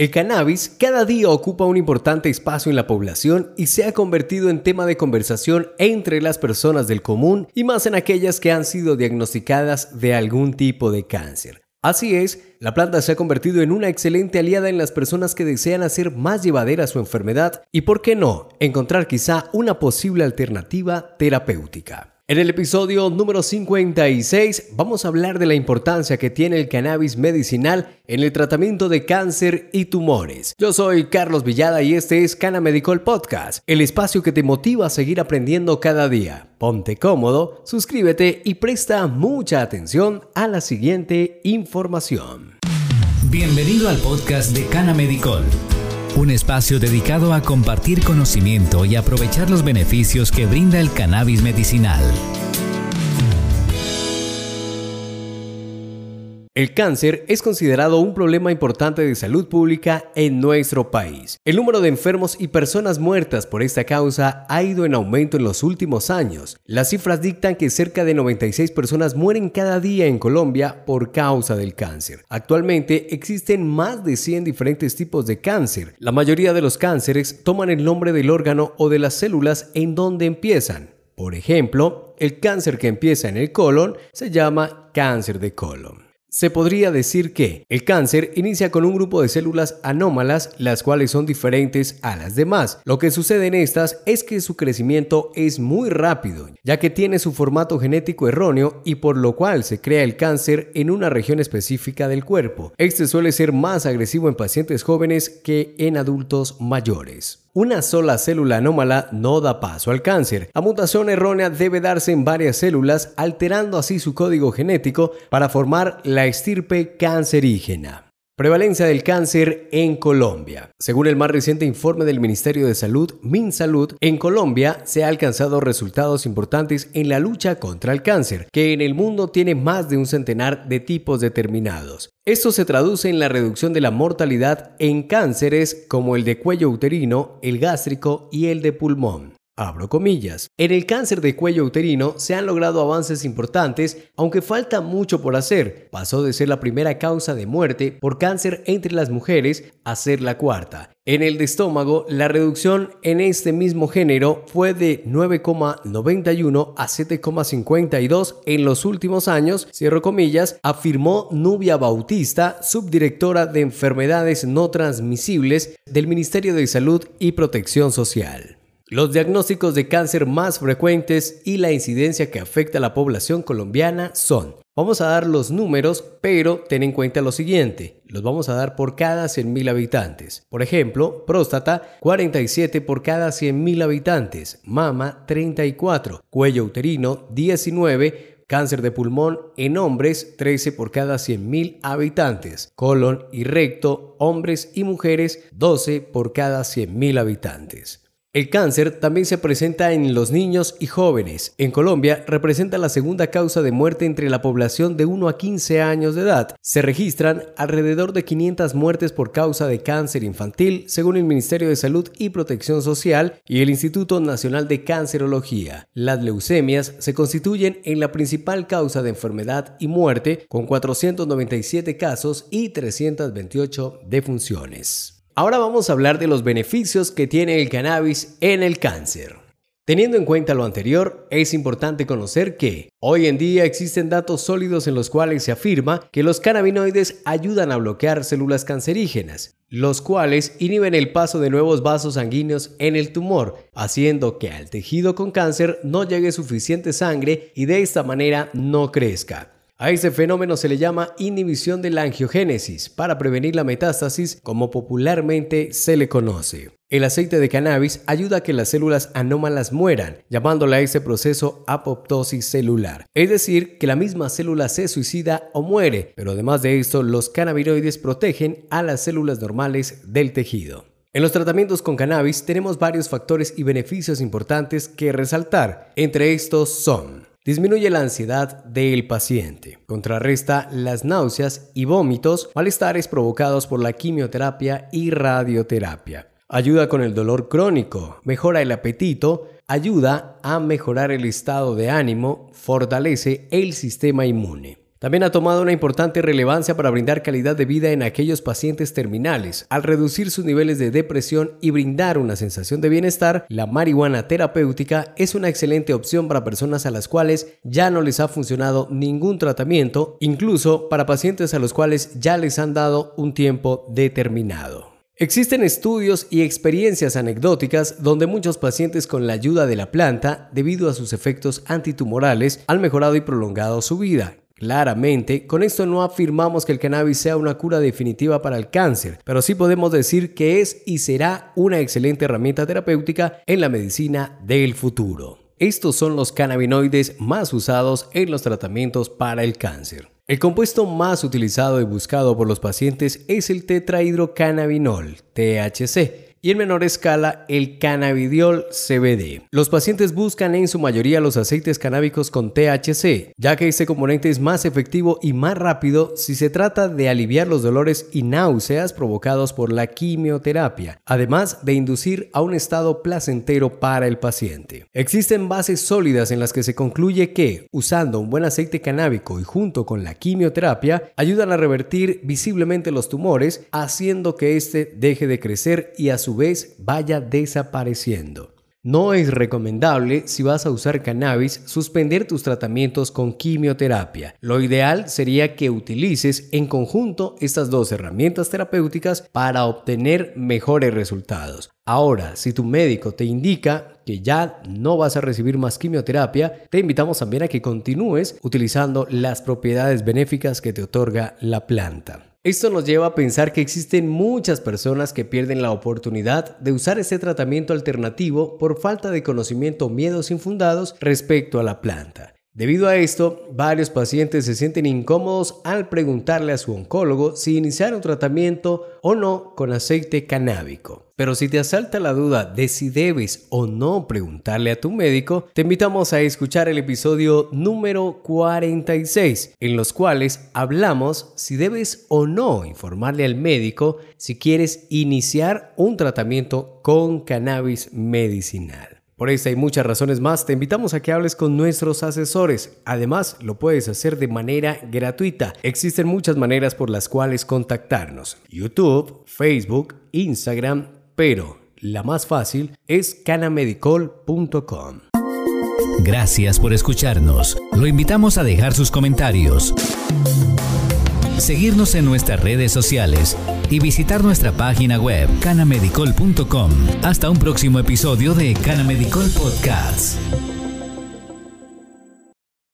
El cannabis cada día ocupa un importante espacio en la población y se ha convertido en tema de conversación entre las personas del común y más en aquellas que han sido diagnosticadas de algún tipo de cáncer. Así es, la planta se ha convertido en una excelente aliada en las personas que desean hacer más llevadera su enfermedad y, por qué no, encontrar quizá una posible alternativa terapéutica. En el episodio número 56 vamos a hablar de la importancia que tiene el cannabis medicinal en el tratamiento de cáncer y tumores. Yo soy Carlos Villada y este es Cana Medical Podcast, el espacio que te motiva a seguir aprendiendo cada día. Ponte cómodo, suscríbete y presta mucha atención a la siguiente información. Bienvenido al podcast de Cana Medical un espacio dedicado a compartir conocimiento y aprovechar los beneficios que brinda el cannabis medicinal. El cáncer es considerado un problema importante de salud pública en nuestro país. El número de enfermos y personas muertas por esta causa ha ido en aumento en los últimos años. Las cifras dictan que cerca de 96 personas mueren cada día en Colombia por causa del cáncer. Actualmente existen más de 100 diferentes tipos de cáncer. La mayoría de los cánceres toman el nombre del órgano o de las células en donde empiezan. Por ejemplo, el cáncer que empieza en el colon se llama cáncer de colon. Se podría decir que el cáncer inicia con un grupo de células anómalas, las cuales son diferentes a las demás. Lo que sucede en estas es que su crecimiento es muy rápido, ya que tiene su formato genético erróneo y por lo cual se crea el cáncer en una región específica del cuerpo. Este suele ser más agresivo en pacientes jóvenes que en adultos mayores. Una sola célula anómala no da paso al cáncer. La mutación errónea debe darse en varias células, alterando así su código genético para formar la estirpe cancerígena. Prevalencia del cáncer en Colombia. Según el más reciente informe del Ministerio de Salud, MinSalud, en Colombia se han alcanzado resultados importantes en la lucha contra el cáncer, que en el mundo tiene más de un centenar de tipos determinados. Esto se traduce en la reducción de la mortalidad en cánceres como el de cuello uterino, el gástrico y el de pulmón. Abro comillas. En el cáncer de cuello uterino se han logrado avances importantes, aunque falta mucho por hacer. Pasó de ser la primera causa de muerte por cáncer entre las mujeres a ser la cuarta. En el de estómago, la reducción en este mismo género fue de 9,91 a 7,52 en los últimos años, cierro comillas, afirmó Nubia Bautista, subdirectora de enfermedades no transmisibles del Ministerio de Salud y Protección Social. Los diagnósticos de cáncer más frecuentes y la incidencia que afecta a la población colombiana son, vamos a dar los números, pero ten en cuenta lo siguiente, los vamos a dar por cada 100.000 habitantes. Por ejemplo, próstata 47 por cada 100.000 habitantes, mama 34, cuello uterino 19, Cáncer de pulmón en hombres 13 por cada 100.000 habitantes. Colon y recto, hombres y mujeres 12 por cada 100.000 habitantes. El cáncer también se presenta en los niños y jóvenes. En Colombia representa la segunda causa de muerte entre la población de 1 a 15 años de edad. Se registran alrededor de 500 muertes por causa de cáncer infantil, según el Ministerio de Salud y Protección Social y el Instituto Nacional de Cancerología. Las leucemias se constituyen en la principal causa de enfermedad y muerte, con 497 casos y 328 defunciones. Ahora vamos a hablar de los beneficios que tiene el cannabis en el cáncer. Teniendo en cuenta lo anterior, es importante conocer que hoy en día existen datos sólidos en los cuales se afirma que los cannabinoides ayudan a bloquear células cancerígenas, los cuales inhiben el paso de nuevos vasos sanguíneos en el tumor, haciendo que al tejido con cáncer no llegue suficiente sangre y de esta manera no crezca. A este fenómeno se le llama inhibición de la angiogénesis para prevenir la metástasis como popularmente se le conoce. El aceite de cannabis ayuda a que las células anómalas mueran, llamándole a este proceso apoptosis celular. Es decir, que la misma célula se suicida o muere, pero además de esto, los cannabinoides protegen a las células normales del tejido. En los tratamientos con cannabis tenemos varios factores y beneficios importantes que resaltar. Entre estos son Disminuye la ansiedad del paciente. Contrarresta las náuseas y vómitos, malestares provocados por la quimioterapia y radioterapia. Ayuda con el dolor crónico, mejora el apetito, ayuda a mejorar el estado de ánimo, fortalece el sistema inmune. También ha tomado una importante relevancia para brindar calidad de vida en aquellos pacientes terminales. Al reducir sus niveles de depresión y brindar una sensación de bienestar, la marihuana terapéutica es una excelente opción para personas a las cuales ya no les ha funcionado ningún tratamiento, incluso para pacientes a los cuales ya les han dado un tiempo determinado. Existen estudios y experiencias anecdóticas donde muchos pacientes con la ayuda de la planta, debido a sus efectos antitumorales, han mejorado y prolongado su vida. Claramente, con esto no afirmamos que el cannabis sea una cura definitiva para el cáncer, pero sí podemos decir que es y será una excelente herramienta terapéutica en la medicina del futuro. Estos son los cannabinoides más usados en los tratamientos para el cáncer. El compuesto más utilizado y buscado por los pacientes es el tetrahidrocannabinol, THC, y en menor escala el cannabidiol CBD. Los pacientes buscan en su mayoría los aceites canábicos con THC, ya que este componente es más efectivo y más rápido si se trata de aliviar los dolores y náuseas provocados por la quimioterapia, además de inducir a un estado placentero para el paciente. Existen bases sólidas en las que se concluye que, usando un buen aceite canábico y junto con la quimioterapia, ayudan a revertir visiblemente los tumores, haciendo que éste deje de crecer y a su vez vaya desapareciendo. No es recomendable, si vas a usar cannabis, suspender tus tratamientos con quimioterapia. Lo ideal sería que utilices en conjunto estas dos herramientas terapéuticas para obtener mejores resultados. Ahora, si tu médico te indica que ya no vas a recibir más quimioterapia, te invitamos también a que continúes utilizando las propiedades benéficas que te otorga la planta. Esto nos lleva a pensar que existen muchas personas que pierden la oportunidad de usar este tratamiento alternativo por falta de conocimiento o miedos infundados respecto a la planta. Debido a esto, varios pacientes se sienten incómodos al preguntarle a su oncólogo si iniciar un tratamiento o no con aceite canábico. Pero si te asalta la duda de si debes o no preguntarle a tu médico, te invitamos a escuchar el episodio número 46, en los cuales hablamos si debes o no informarle al médico si quieres iniciar un tratamiento con cannabis medicinal. Por esta y muchas razones más, te invitamos a que hables con nuestros asesores. Además, lo puedes hacer de manera gratuita. Existen muchas maneras por las cuales contactarnos. YouTube, Facebook, Instagram, pero la más fácil es canamedicol.com. Gracias por escucharnos. Lo invitamos a dejar sus comentarios seguirnos en nuestras redes sociales y visitar nuestra página web canamedicol.com. Hasta un próximo episodio de Canamedicol Podcast.